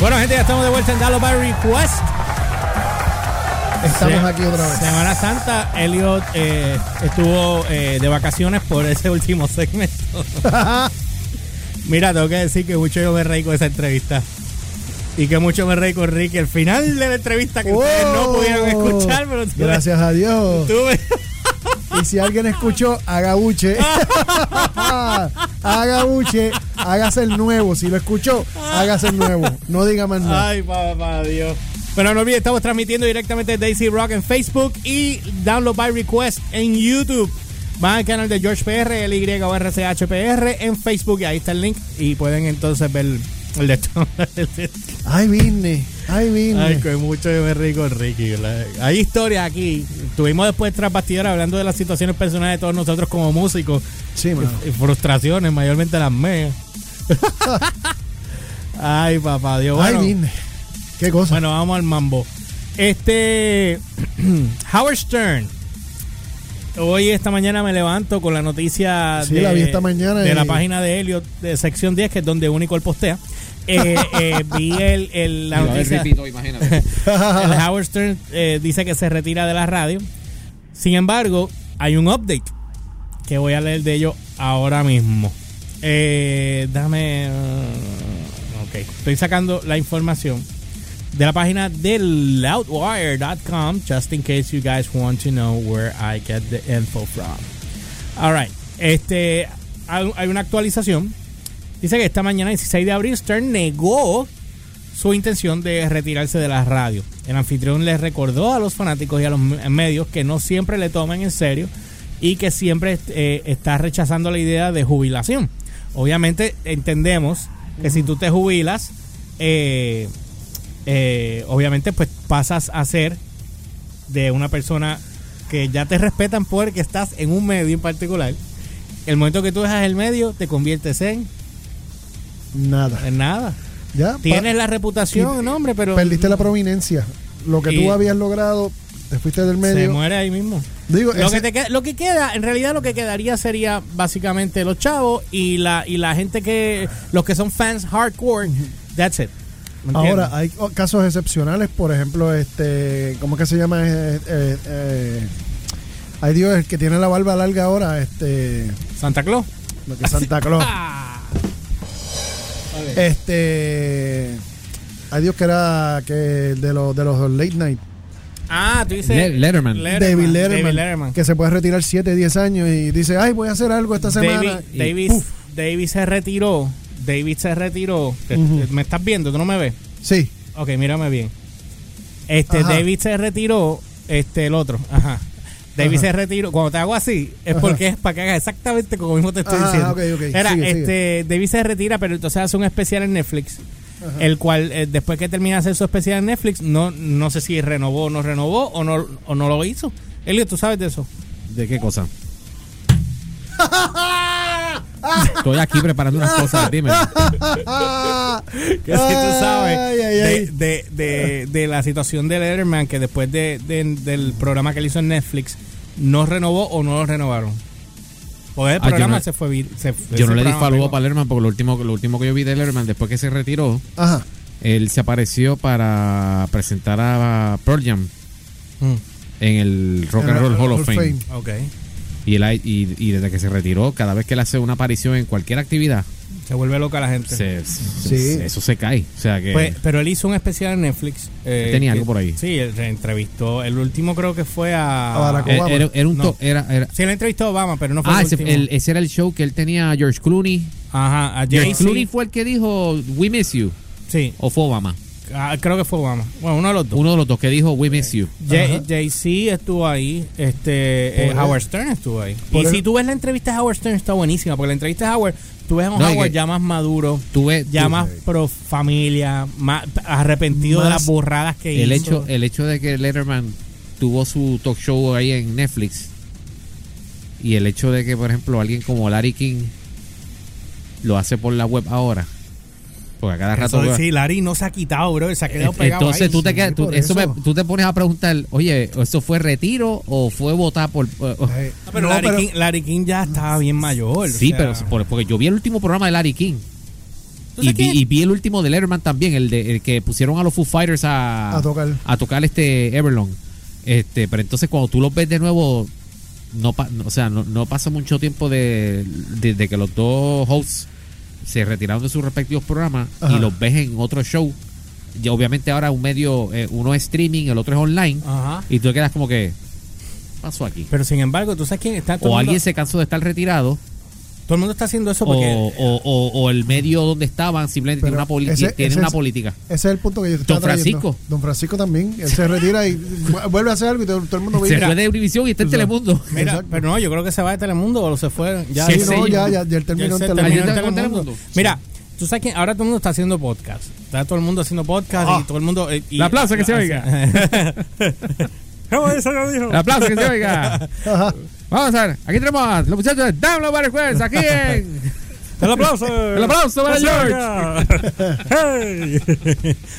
Bueno, gente, ya estamos de vuelta en Dallas by Request. Estamos aquí otra vez. Semana Santa, Elliot eh, estuvo eh, de vacaciones por ese último segmento. Mira, tengo que decir que mucho yo me reí con esa entrevista. Y que mucho me reí con Ricky. El final de la entrevista que ustedes no Wow. pudieron escuchar, pero tuve- Gracias a Dios. tuve- Y si alguien escuchó, haga buche. haga buche, hágase el nuevo. Si lo escuchó, hágase el nuevo. No diga más nada. Ay, papá, Dios. Pero no olvides, estamos transmitiendo directamente Daisy Rock en Facebook y Download by Request en YouTube. Van al canal de George PR, LYORCHPR en Facebook y ahí está el link y pueden entonces ver el de. Ay, vine. Ay, vine. Ay, que mucho yo me río con Ricky. Hay historias aquí. Estuvimos después tras bastidores hablando de las situaciones personales de todos nosotros como músicos sí, mano. y frustraciones, mayormente las mías. Ay, papá, Dios. Ay, Bueno, vine. Qué cosa. bueno, vamos al mambo. Este. Howard Stern. Hoy, esta mañana, me levanto con la noticia Sí, de, la vi esta mañana de y- la página de Elliot, de sección 10, que es donde único él postea. Eh, eh, vi el, el- la noticia. repito, imagínate. El Howard Stern eh, dice que se retira de la radio. Sin embargo, hay un update que voy a leer de ello ahora mismo. Eh, dame. uh, ok, estoy sacando la información de la página de loudwire.com, just in case you guys want to know where I get the info from. All right, este, hay una actualización. Dice que esta mañana, 16 de abril, Stern negó su intención de retirarse de la radio. El anfitrión le recordó a los fanáticos y a los me- medios que no siempre le toman en serio y que siempre eh, está rechazando la idea de jubilación. Obviamente entendemos que si tú te jubilas, eh, eh, obviamente pues pasas a ser de una persona que ya te respetan porque estás en un medio en particular. El momento que tú dejas el medio, te conviertes en, Nada. en nada. Ya. Tienes la reputación, no, hombre, pero Perdiste la prominencia. Lo que Y- tú habías logrado, te fuiste del se medio. muere ahí mismo. Digo, Lo ese- que, te queda, lo que queda, en realidad lo que quedaría sería básicamente los chavos y la y la gente que, los que son fans hardcore, that's it. Ahora, hay casos excepcionales, por ejemplo, este, ¿cómo que se llama? Eh, eh, eh, ay Dios, el que tiene la barba larga ahora, este, Santa Claus. lo que es Santa Claus. Ah. este, ay Dios que era que de los de los late night, Ah, tú dices Le- Letterman. David Letterman, David Letterman. que se puede retirar 7, 10 años y dice, ay, voy a hacer algo esta semana. David, y David, se retiró. David se retiró. ¿Me estás viendo? ¿Tú no me ves? Sí, Ok, mírame bien. Este, Ajá. David se retiró, este, el otro. Ajá. David Ajá. se retiró. Cuando te hago así, es Ajá. porque es para que hagas exactamente como mismo te estoy Ajá, diciendo. ok, ok. Era, Sigue, este, David se retira, pero entonces hace un especial en Netflix. Ajá. El cual, eh, después que termina de hacer su especial en Netflix, no, no sé si renovó o no renovó o no, o no lo hizo. Elio, ¿tú sabes de eso? ¿De qué cosa? Estoy aquí preparando unas cosas, dime. Que si tú sabes Ay, ay, ay. De, de, de, de la situación de Letterman, que después de, de- del programa que él hizo en Netflix, no renovó o no lo renovaron. Pues el Ah, yo programa no- se fue. se- Yo no le di follow a Letterman porque lo último, lo último que yo vi de Letterman después que se retiró, Ajá. él se apareció para presentar a Pearl Jam Mm, en el Rock En and el Roll Hall of Fame. ok. Y, él, y, y desde que se retiró, cada vez que él hace una aparición en cualquier actividad, Se vuelve loca la gente. se- Sí. se- eso se cae. O sea que Pues, pero él hizo un especial en Netflix. eh, Tenía que- algo por ahí. Sí, él se entrevistó. El último creo que fue a. A Barack era, Obama. era- era un No. era, era- Sí, él entrevistó a Obama, pero no fue ah, el ese, último. el- ese era el show que él tenía a George Clooney. Ajá, a George. Clooney fue el que dijo We miss you Sí, o fue Obama. Ah, creo que fue Obama. Bueno, uno de los dos. Uno de los dos que dijo We miss you. Jay-Z estuvo ahí, este eh, Howard. Stern estuvo ahí. Y si tú ves la entrevista de Howard Stern está buenísima, porque la entrevista de Howard, tú ves a un No, Howard ya más maduro, Tú ves ya tú- más pro familia, más arrepentido de las burradas que el hizo. hecho, el hecho de que Letterman tuvo su talk show ahí en Netflix y el hecho de que, por ejemplo, alguien como Larry King lo hace por la web ahora. Porque a cada rato. Eso, sí, Larry no se ha quitado, bro, se ha quedado pegado Entonces ahí. tú te, quedas- tú- eso eso. me- tú te pones a preguntar, oye, ¿eso fue retiro o fue votar por.? oh, No, pero, no, Larry, pero- King, Larry King ya estaba bien mayor. o sí, sea, pero por- porque yo vi el último programa de Larry King. ¿Tú Y vi, y vi el último de Letterman también, el, de, el que pusieron a los Foo Fighters a, A tocar. a tocar este Everlong. Este, pero entonces cuando tú los ves de nuevo, no, pa- o sea, no, no pasa mucho tiempo de, de- de que los dos hosts se retiraron de sus respectivos programas Ajá. y los ves en otro show. Y obviamente ahora un medio, eh, uno es streaming, el otro es online. Ajá. Y tú te quedas como que, ¿qué pasó aquí? Pero sin embargo, ¿tú sabes quién está? Todo, O alguien se cansó de estar retirado, todo el mundo está haciendo eso o, porque... o, o- o el medio donde estaban simplemente tiene una, poli- ese- tiene ese una política. Ese es el punto que yo te Don trayendo. Francisco. Don Francisco también. Él se retira y vu- vuelve a hacer algo y todo, todo el mundo Se ve. fue de Univision y está en Telemundo. Mira, Exacto. pero no, yo creo que se va de Telemundo o se fue. Ya, Sí, ya, ya, ya él terminó en Telemundo. terminó en Telemundo. Telemundo. Mira, tú sabes que ahora todo el mundo está haciendo podcast. Está todo el mundo haciendo podcast Ah. y todo el mundo. eh, y- El aplauso que se oiga. ¿Cómo eso lo dijo? El aplauso que se oiga. Ajá. Vamos a ver, aquí tenemos a los muchachos de Download Bar Request, aquí en... El aplauso. El aplauso para George. Hey.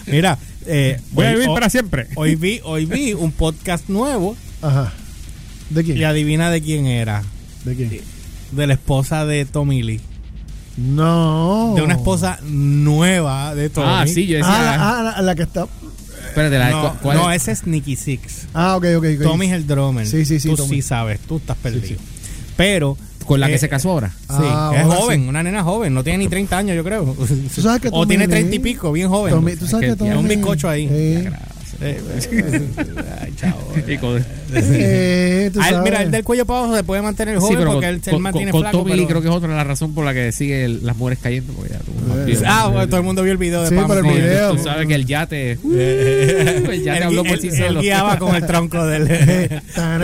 Mira, eh, Voy a vivir para siempre. Hoy vi, hoy vi un podcast nuevo Ajá. ¿De quién? y adivina de quién era. ¿De quién? De la esposa de Tommy Lee. No. De una esposa nueva de Tommy. Ah, sí, yo decía... Ah, ah, la, la que está. Espérate, la, No, ¿cu- cuál no, es? ese es Nicky Six. Ah, ok, ok. ok. Tommy es el drummer. Sí, sí, sí, Tú Tommy. sí sabes, tú estás perdido. sí. Pero. Con la que eh, se casó ahora. Sí, Ah, es joven, sí. una nena joven, no tiene ni 30 años, yo creo. ¿Tú sabes que o tiene Lee- 30 y pico, bien joven. Tommy, ¿Tú sabes que que Tommy? un bizcocho ahí. Eh, Eh, Ay, chavo. Y con- eh, tú Ah, él, sabes. mira, el del cuello para abajo se puede mantener Sí, joven pero porque con, él se con- mantiene con flaco. Tommy pero- creo que es otra la razón por la que sigue el- las mujeres cayendo. Porque ya tú- Eh, Ah, bueno, todo el mundo vio el video de Sí, Pam el video- Tú sabes que el yate... Eh, el yate él, habló por sí él guiaba con el tronco del.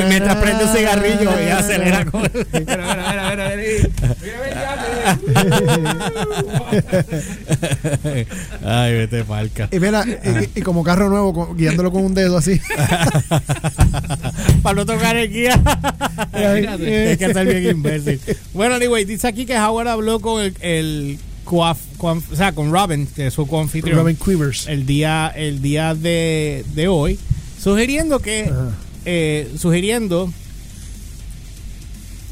mientras prende un cigarrillo y acelera con el. Mira, mira, mira, mira, mira, mira el yate. Ay, vete palca. Y mira, y, y como carro nuevo, con- guiándolo con un dedo así. Para no tocar el guía. Es que estar bien imbécil. Bueno, anyway, dice aquí que Howard habló con el, el coaf- coaf- o sea, con Robin, que es su coanfitrión, Robin Quivers. el día, el día de, de hoy, sugiriendo que, eh, sugiriendo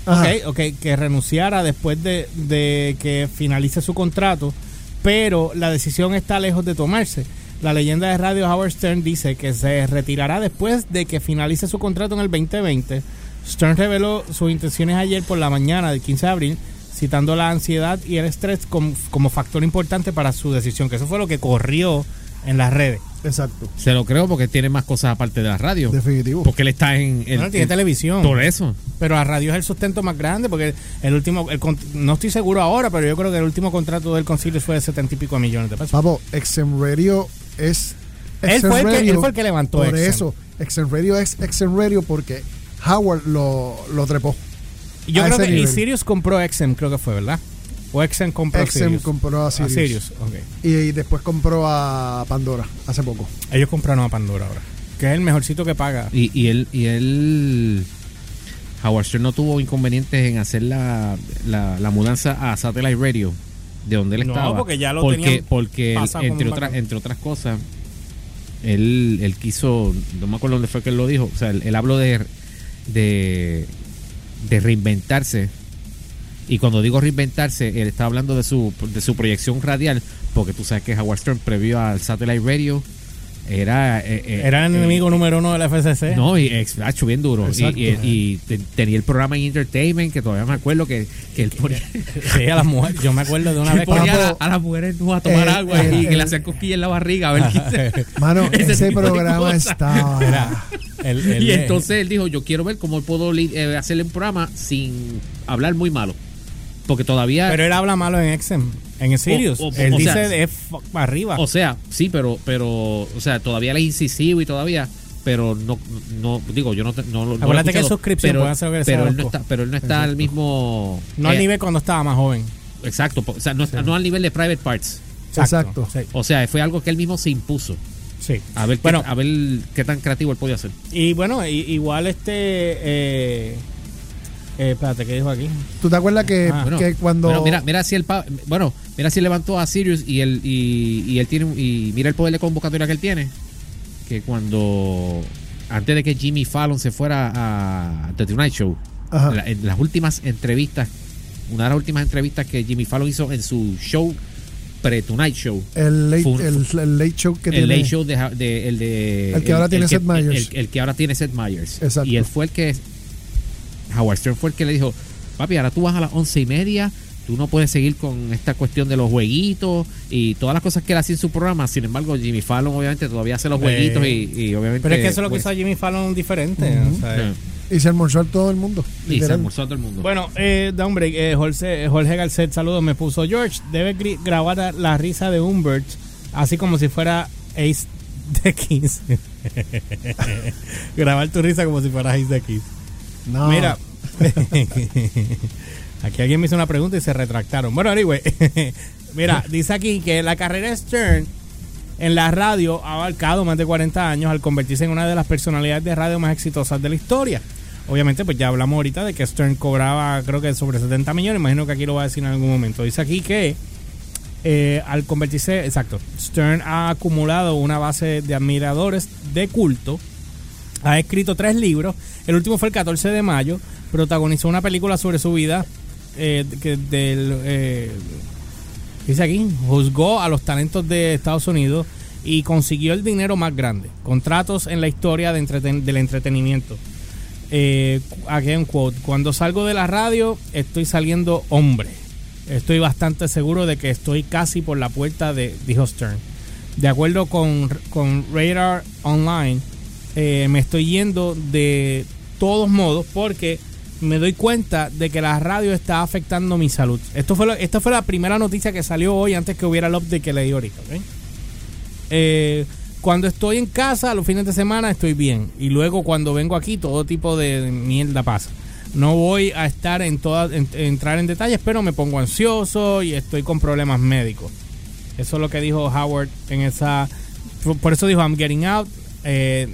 Ajá. Ok, que renunciara después de, de que finalice su contrato, pero la decisión está lejos de tomarse. La leyenda de radio Howard Stern dice que se retirará después de que finalice su contrato en el 2020. Stern reveló sus intenciones ayer por la mañana del 15 de abril, citando la ansiedad y el estrés como, como factor importante para su decisión, que eso fue lo que corrió en las redes. Exacto. Se lo creo porque tiene más cosas aparte de la radio. Definitivo. Porque él está en... el- Bueno, tiene en- televisión. Por eso. Pero la radio es el sustento más grande porque el último, el con- no estoy seguro ahora, pero yo creo que el último contrato del concilio fue de setenta y pico de millones de pesos. Papo, XM Radio es. Él fue, el que, Radio él fue el que levantó Por XM. eso, XM Radio es XM Radio porque Howard lo, lo trepó. Y Yo creo que y. Sirius compró XM, creo que fue, ¿verdad? O XM compró XM Sirius. compró a A Sirius. Y, y después compró a Pandora hace poco. Ellos compraron a Pandora ahora. Que es el mejorcito que paga. Y, y él... Y él Howard Stern no tuvo inconvenientes en hacer la, la, la mudanza a Satellite Radio, de donde él No, estaba. porque ya lo porque, Porque él, entre, otras entre otras cosas, él, él quiso, no me acuerdo dónde fue que él lo dijo, o sea, él, él habló de, de, de reinventarse. Y cuando digo reinventarse, él está hablando de su, de su proyección radial, porque tú sabes que Howard Stern, previo al Satellite Radio, era... eh, eh, Era el eh, enemigo número uno de la FCC. no, y hacho, bien duro. Y, Exacto. y- y te- tenía el programa en Entertainment, que todavía me acuerdo que, que él ponía, Sí, a las mujeres. Yo me acuerdo de una vez ponía que. a, la- a las mujeres a tomar El- agua y que le hacían cosquillas en la barriga. A ver se- Mano, Ese programa estaba. Mira, el- el- y entonces él dijo, yo quiero ver cómo puedo li- eh, hacerle un programa sin hablar muy malo. Porque todavía... Pero él habla malo en XM. En Sirius. O- o- él o dice sea, para arriba. O sea, sí, pero, pero, o sea, todavía él es incisivo y todavía, pero no, no digo, yo no, no, lo- no lo Acuérdate que es suscripción, pero, hacer lo que pero él no está, pero él no está al mismo, no al eh, nivel cuando estaba más joven. exacto, o sea, no, no al nivel de private parts, Exacto. Sí. o sea, fue algo que él mismo se impuso, sí. a ver, qué- Bueno. a ver qué tan creativo él podía hacer. Y bueno, igual este. Eh, eh, espérate, ¿qué dijo aquí? ¿Tú te acuerdas que, Ah, Bueno, que cuando. bueno, mira, mira si pa- bueno, mira si levantó a Sirius y él, y, y él tiene, y mira el poder de convocatoria que él tiene, que cuando, antes de que Jimmy Fallon se fuera a The Tonight Show, la- en las últimas entrevistas, una de las últimas entrevistas que Jimmy Fallon hizo en su show pre-Tonight Show. El late, Fue el, el late show que el tiene. late show de, el de El que ahora tiene Seth Meyers. el, el que ahora tiene Seth Meyers Exacto. y él fue el que Howard Stern fue el que le dijo papi ahora tú vas a las once y media tú no puedes seguir con esta cuestión de los jueguitos y todas las cosas que él hacía en su programa sin embargo Jimmy Fallon obviamente todavía hace los Eh, jueguitos y, y obviamente Pero es que eso es lo que pues, hizo a Jimmy Fallon diferente. Ujú. o sea, Y se almorzó a todo el mundo. y se almorzó a todo el mundo Bueno, eh, da un break. Eh, Jorge, Jorge Garcet, saludos. Me puso George. Debe grabar la risa de Humbert, así como si fuera Ace de Kiss. Grabar tu risa como si fuera Ace de Kiss. No. Mira, aquí alguien me hizo una pregunta y se retractaron. Bueno, anyway, mira, dice aquí que la carrera de Stern en la radio ha abarcado más de 40 años al convertirse en una de las personalidades de radio más exitosas de la historia. Obviamente, pues ya hablamos ahorita de que Stern cobraba, creo que sobre 70 millones. Imagino que aquí lo va a decir en algún momento. Dice aquí que eh, al convertirse, exacto, Stern ha acumulado una base de admiradores de culto. Ha escrito tres libros. El último fue el 14 de mayo. Protagonizó una película sobre su vida. eh, que eh, dice aquí, juzgó a los talentos de Estados Unidos y consiguió el dinero más grande. Contratos en la historia del entretenimiento. Eh, un quote. Cuando salgo de la radio, estoy saliendo hombre. Estoy bastante seguro de que estoy casi por la puerta de, dijo Stern. De acuerdo con Radar Online, eh, me estoy yendo de todos modos porque me doy cuenta de que la radio está afectando mi salud. Esto fue lo- esta fue la primera noticia que salió hoy antes que hubiera el update que leí ahorita. Eh, cuando estoy en casa, los fines de semana, estoy bien. Y luego cuando vengo aquí, todo tipo de mierda pasa. No voy a estar en todas, en- entrar en detalles, pero me pongo ansioso y estoy con problemas médicos. Eso es lo que dijo Howard en esa. por- Por eso dijo, I'm getting out. Eh,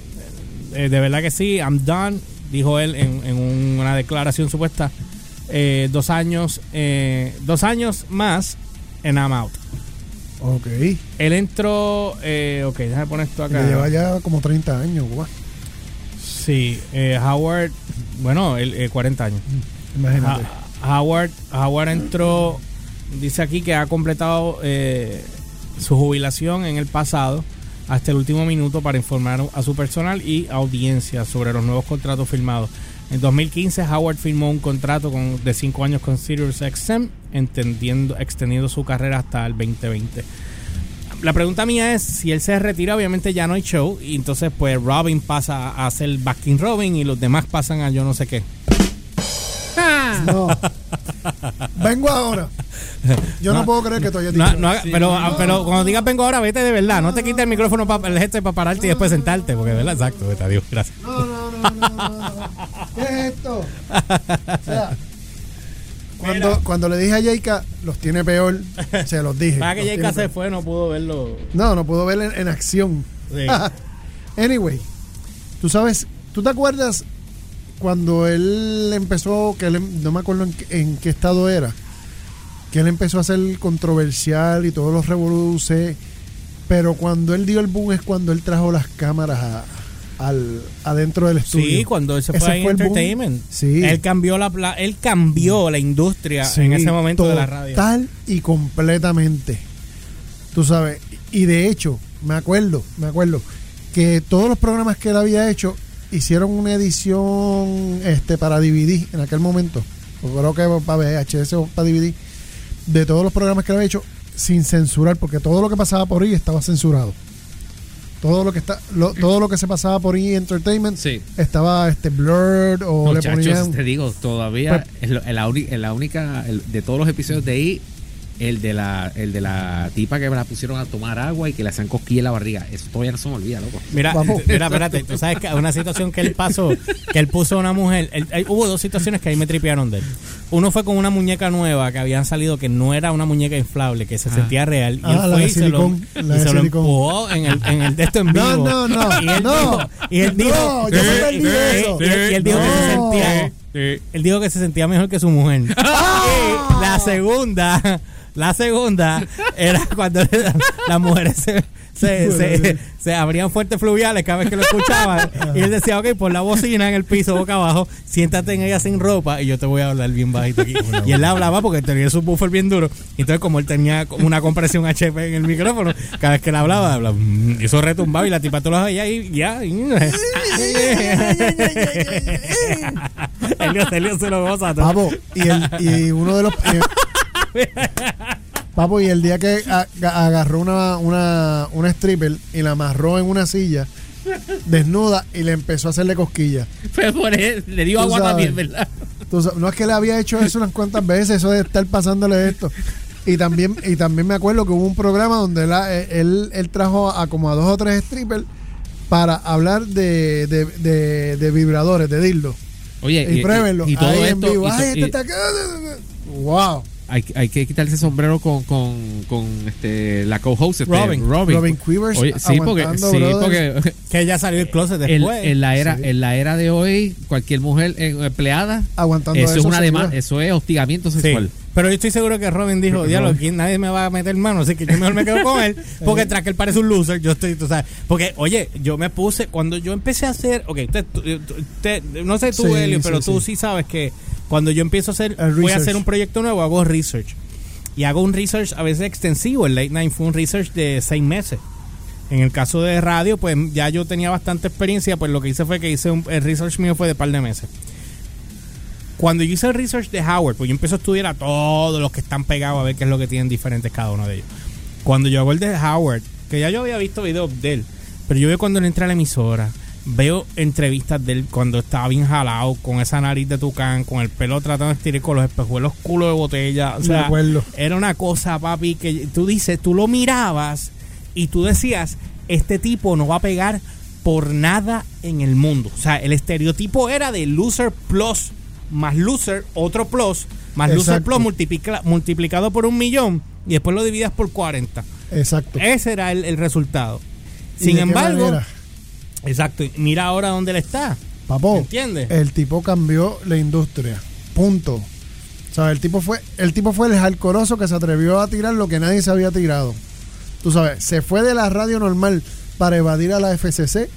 eh, de verdad que sí, I'm done. Dijo él en, en una declaración supuesta. Eh, dos años, eh, dos años más en I'm out. Ok. Él entró. Eh, ok, déjame poner esto acá. lleva ya como 30 años, guau. Sí, eh, Howard. Bueno, eh, 40 años. Imagínate. Ha- Howard, Howard entró. Dice aquí que ha completado eh, su jubilación en el pasado hasta el último minuto para informar a su personal y audiencia sobre los nuevos contratos firmados. En 2015, Howard firmó un contrato con, de 5 años con SiriusXM, entendiendo, extendiendo su carrera hasta el 2020. La pregunta mía es, si él se retira, obviamente ya no hay show, y entonces pues Robin pasa a hacer Backing Robin y los demás pasan a yo no sé qué. No. Vengo ahora. Yo no, No, puedo creer que hayas No, no haga- pero, ah, pero cuando digas vengo ahora, vete de verdad. No te quites el micrófono para el gesto para pararte y después sentarte, porque de verdad, exacto, vete, adiós, gracias. No, no, no, no. ¿Qué es esto? O sea, cuando, cuando le dije a Jaika, los tiene peor, se los dije. Para que tiene se peor. fue, no pudo verlo. No, no puedo ver en, en acción. Sí. anyway, tú sabes, ¿tú te acuerdas cuando él empezó, que él, em- no me acuerdo en, en qué estado era, que él empezó a ser controversial y todos los revoluce, pero cuando él dio el boom es cuando él trajo las cámaras a- al, adentro del estudio. Sí, cuando él se fue a. Entertainment. Sí. Él cambió la, él cambió la industria Sí, en ese momento de la radio. Total y completamente. Tú sabes. Y de hecho, me acuerdo, me acuerdo que todos los programas que él había hecho hicieron una edición este para DVD en aquel momento. Creo que para VHS o para DVD. De todos los programas que había hecho sin censurar, porque todo lo que pasaba por ahí estaba censurado. Todo lo que está, lo- todo lo que se pasaba por ahí Entertainment Sí. estaba este blurred o le Muchachos, ponían te digo, todavía Pues- en la, uni- en la única el- de todos los episodios de ahí, el de la el de la tipa que me la pusieron a tomar agua y que le hacían cosquilla en la barriga. Eso todavía no se me olvida, loco. Mira, Vamos. mira, espérate, tú sabes que una situación que él pasó, que él puso a una mujer, él- él- hubo dos situaciones que ahí me tripearon de él. Uno fue con una muñeca nueva que habían salido que no era una muñeca inflable, que se Ah. sentía real. Y Ah, él la fue de y se lo, silicón, y la de se lo empujó en el, en el de esto en vivo. No, no, no, Y él no. dijo, y él dijo, No, yo me y- perdí y- de eso. y- y él dijo que se sentía, él dijo que se sentía mejor que su mujer. Y la segunda, La segunda era cuando la- las mujeres se, se, se- se abrían fuertes fluviales cada vez que lo escuchaban. y él decía, ok, pon la bocina en el piso boca abajo, siéntate en ella sin ropa y yo te voy a hablar bien bajito aquí. Y él hablaba porque tenía su buffer bien duro. Entonces, como él tenía una compresión HP en el micrófono, cada vez que él hablaba, hablaba mm, y eso retumbaba y la tipa tú lo veías y ya. Elio, Elio se lo goza y, el, y uno de los. eh, papo, y el día que agarró una, una, una stripper y la amarró en una silla, desnuda, y le empezó a hacerle cosquillas. Fue por él, le dio agua sabes. también, ¿verdad? Sabes, no es que le había hecho eso unas cuantas veces, eso de estar pasándole esto. Y también, y también me acuerdo que hubo un programa donde él, él, él trajo a como a dos o tres strippers para hablar de, de, de, de vibradores, de dildo. Oye, Y, pruébenlo. y todo ahí en vivo. y Ay, este y está. Wow. Hay, hay que quitarse el sombrero con, con, con este, la co-host, este, Robin. Robin Quivers Oye, sí, porque, sí, porque Que ella salió del closet en, después. en la era, Sí. en la era de hoy, cualquier mujer eh, empleada, Aguantando eso, es una demanda, eso es hostigamiento Sí. sexual. Pero yo estoy seguro que Robin dijo, diablo, aquí nadie me va a meter mano, así que yo mejor me quedo con él, porque tras que él parece un loser, yo estoy, tú sabes, porque, oye, yo me puse, cuando yo empecé a hacer, ok, usted- tú- usted- no sé tú, Sí, Helio, sí, pero tú sí. sí sabes que cuando yo empiezo a hacer, voy a hacer un proyecto nuevo, hago research. Y hago un research a veces extensivo, el Late Night fue un research de seis meses. En el caso de radio, pues ya yo tenía bastante experiencia, pues lo que hice fue que hice un, el research mío fue de par de meses. Cuando yo hice el research de Howard, pues yo empiezo a estudiar a todos los que están pegados a ver qué es lo que tienen diferentes cada uno de ellos. Cuando yo hago el de Howard, que ya yo había visto videos de él, pero yo veo cuando él entra a la emisora, veo entrevistas de él cuando estaba bien jalado, con esa nariz de tucán, con el pelo tratando de estirar con los espejuelos culo de botella. O sea, era una cosa, papi, que tú dices, tú lo mirabas y tú decías, este tipo no va a pegar por nada en el mundo. O sea, el estereotipo era de loser plus más loser, otro plus, más loser plus multiplica- multiplicado por un millón y después lo dividas por 40. Exacto. Ese era el, el resultado. ¿Y Sin embargo, manera? Exacto, mira ahora dónde él está. Papo, ¿Entiendes? el tipo cambió la industria. Punto. O sea, el tipo fue, el tipo fue el jalcoroso que se atrevió a tirar lo que nadie se había tirado. Tú sabes, se fue de la radio normal para evadir a la FCC,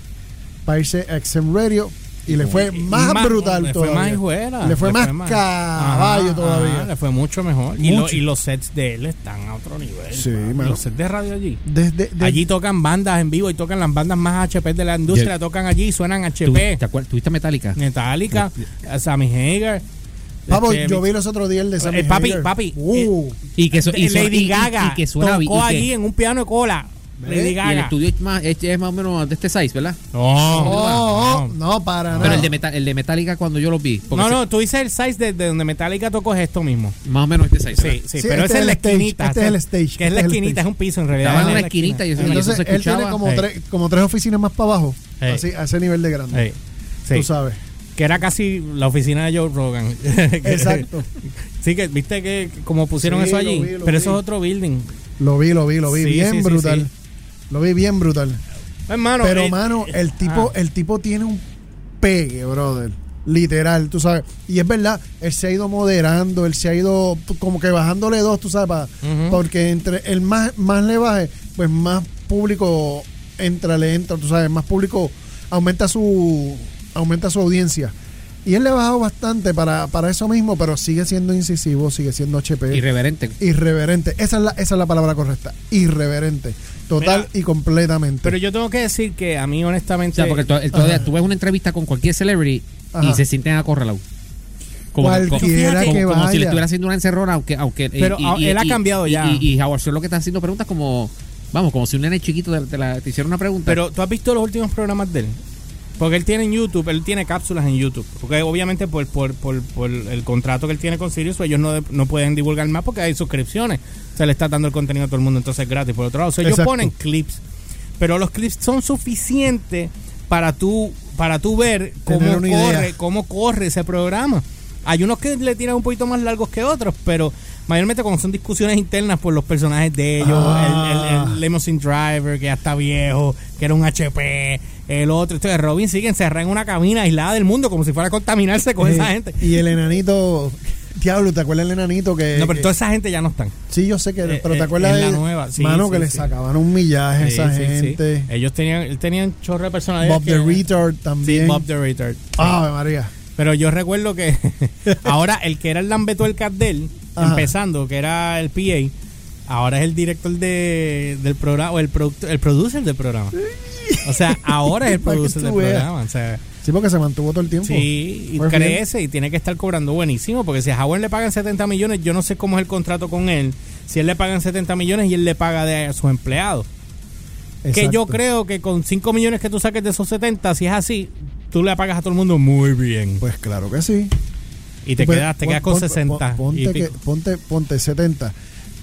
para irse a XM Radio y le fue Y más, brutal le fue todavía. más hijuela. Le fue más caballo Ajá, todavía. ajá, le fue mucho mejor. Y, lo- Mucho. y los sets de él están a otro nivel. Sí. Los sets de radio allí. Desde, de- Allí tocan bandas en vivo y tocan las bandas más HP de la industria. Tocan allí y suenan ¿Tú, HP. ¿Te acuerdas? ¿Tuviste Metallica? Metallica, Sammy Hagar. Papo, este, yo vi los otros días el de Sammy Eh, papi, papi, Uh, Y que, y Lady y- Gaga y que suena tocó y que- allí en un piano de cola. Lady Y el estudio es más, es, es más o menos de este size, ¿verdad? No, oh, no. no, para Pero nada. el de, Metal- el de Metallica cuando yo lo vi. No, se- no, tú dices el size de, de donde Metallica tocó es esto mismo. Más o menos este size. Sí, sí, Sí, pero este ese es es la el stage, esquinita. este es el stage, Que es este la esquinita, es un piso en realidad. Estaba en es una la esquinita y eso, y Entonces, eso se él tiene como, Hey. tres, como tres oficinas más para abajo. Hey. Así, a ese nivel de grande. Sí. Tú sabes. Que era casi la oficina de Joe Rogan. Exacto. sí, que viste que como pusieron Sí, eso lo allí. vi, lo pero vi. eso es otro building. Lo vi, lo vi, lo vi. Sí, bien sí, sí, brutal. Lo vi bien brutal. Hermano, Pero, eh, mano, el tipo, ah. el tipo tiene un pegue, brother. Literal, tú sabes. Y es verdad, él se ha ido moderando, él se ha ido como que bajándole dos, tú sabes, pa- porque entre el más, más le baje, pues más público entra, le entra, tú sabes, más público aumenta su aumenta su audiencia. Y él le ha bajado bastante para, para eso mismo, pero sigue siendo incisivo, sigue siendo HP. Irreverente. irreverente. Esa es la, esa es la palabra correcta. Irreverente. Total Mira, y completamente. pero yo tengo que decir que a mí, honestamente. O sea, porque el- todavía tú ves una entrevista con cualquier celebrity Ajá. y se sienten acorralados. Como, como, Cualquiera Fíjate, que como si le vaya. estuviera haciendo una encerrona, aunque. aunque Pero, ah, él ha cambiado ya. Y, y Howard lo que está haciendo preguntas como. Vamos, como si un nene chiquito te, te la- te hiciera una pregunta. Pero tú has visto los últimos programas de él. Porque él tiene en YouTube, él tiene cápsulas en YouTube. Porque obviamente por, por, por, por el contrato que él tiene con Sirius, ellos no, de- no pueden divulgar más porque hay suscripciones. Se le está dando el contenido a todo el mundo, entonces es gratis. Por otro lado, o sea, ellos Exacto. ponen clips. Pero los clips son suficientes para tú, para tú ver cómo idea. corre, cómo corre ese programa. Hay unos que le tiran un poquito más largos que otros, pero mayormente cuando son discusiones internas por los personajes de ellos, Ah. el, el, el limousine driver que ya está viejo, que era un HP, el otro, entonces Robin sigue encerrado en una cabina aislada del mundo como si fuera a contaminarse con Eh, esa gente. Y el enanito. Diablo, ¿te acuerdas del enanito que. No, pero que- toda esa gente ya no están. Sí, yo sé que. Eh, pero eh, ¿te acuerdas en la de. nueva, sí, mano, sí, que le sí. sacaban un millaje a esa gente. Ellos tenían, tenían chorro de personalidad. Bob the Retard también. Sí, Bob the Retard. Ave María. Pero yo recuerdo que ahora el que era el Lambeto del Cardel, Ajá. empezando, que era el PA, ahora es el director de, del programa, o el, producto, el producer del programa. O sea, ahora es el producer del veas. programa. O sea, Sí, porque se mantuvo todo el tiempo. sí, y Pues bien. crece y tiene que estar cobrando buenísimo, porque si a Howard le pagan 70 millones, yo no sé cómo es el contrato con él. Si él le pagan 70 millones y él le paga de a sus empleados. Que yo creo que con 5 millones que tú saques de esos 70, si es así, tú le pagas a todo el mundo muy bien. Pues claro que sí. Y te Pues, quedas, te pon- quedas con pon- 60. pon- y Ponte, que, ponte, ponte 70.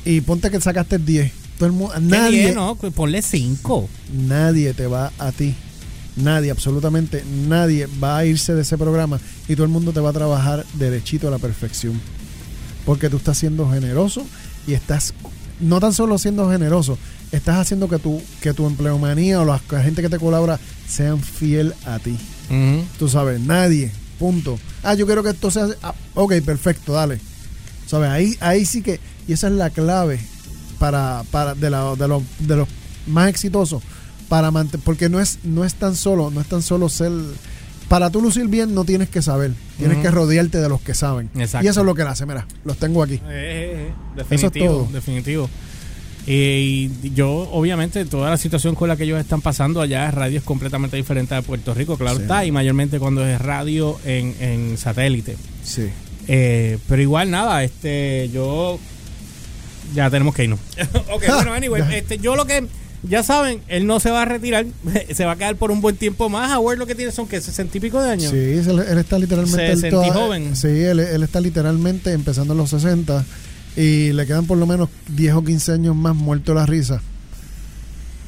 Y ponte que sacaste 10. Todo el mu- ¿Qué nadie, no? Pues Ponle 5. nadie te va a ti. Nadie, absolutamente nadie va a irse de ese programa y todo el mundo te va a trabajar derechito a la perfección. Porque tú estás siendo generoso y estás no tan solo siendo generoso, estás haciendo que tu, que tu empleomanía o la, la gente que te colabora sean fiel a ti. Tú sabes, nadie, punto. Ah, yo quiero que esto sea. ah, ok, perfecto, dale. ¿Sabes? Ahí, ahí sí que. Y esa es la clave para, para de, la- de, los, de los más exitosos. Para mantener. Porque no es, no es tan solo, no es tan solo ser. Para tú lucir bien no tienes que saber. Tienes que rodearte de los que saben. Exacto. Y eso es lo que hace, mira, los tengo aquí. definitivo, todo. definitivo. Y yo, obviamente, toda la situación con la que ellos están pasando allá es radio es completamente diferente de Puerto Rico, claro Sí. está, y mayormente cuando es radio en, en satélite. Sí. Eh, pero igual nada, este, yo ya tenemos que irnos. ok, bueno, anyway, este, yo lo que ya saben, él no se va a retirar, se va a quedar por un buen tiempo más. Howard lo que tiene son que 60 y pico de años. Sí, él, él está literalmente. Se él sentí toda- joven. Sí, él, él está literalmente empezando en los 60 y le quedan por lo menos 10 o 15 años más muerto la risa.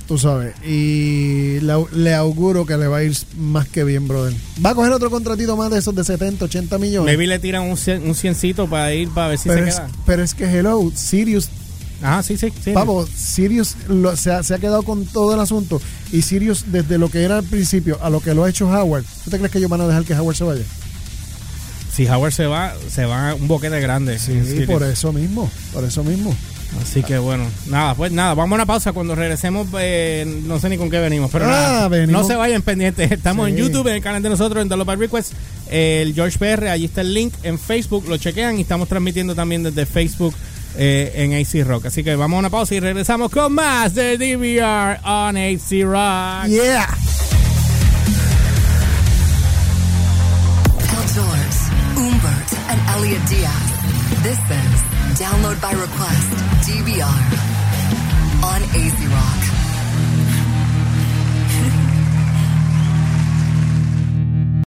Tú sabes. Y le, au- le auguro que le va a ir más que bien, brother. Va a coger otro contratito más de esos de 70, 80 millones. Maybe le tiran un, cien- un ciencito para ir para ver si pero, se es, queda. pero es que, hello, Sirius, Ajá, sí, sí, sí. vamos, Sirius lo- se, ha, se ha quedado con todo el asunto. Y Sirius, desde lo que era al principio a lo que lo ha hecho Howard, ¿tú te crees que ellos van a dejar que Howard se vaya? Si Howard se va, se va un boquete grande. Sí, por eso mismo, por eso mismo. Así que bueno, nada, pues nada, vamos a una pausa. Cuando regresemos, eh, no sé ni con qué venimos, pero Ah, nada, venimos. no se vayan pendientes. Estamos Sí. en YouTube, en el canal de nosotros, en The Request, el George PR, allí está el link en Facebook, lo chequean y estamos transmitiendo también desde Facebook eh, en AC Rock. Así que vamos a una pausa y regresamos con más de DVR on AC Rock. Yeah. And Diaz. This is Download by Request, DVR, on AZ Rock.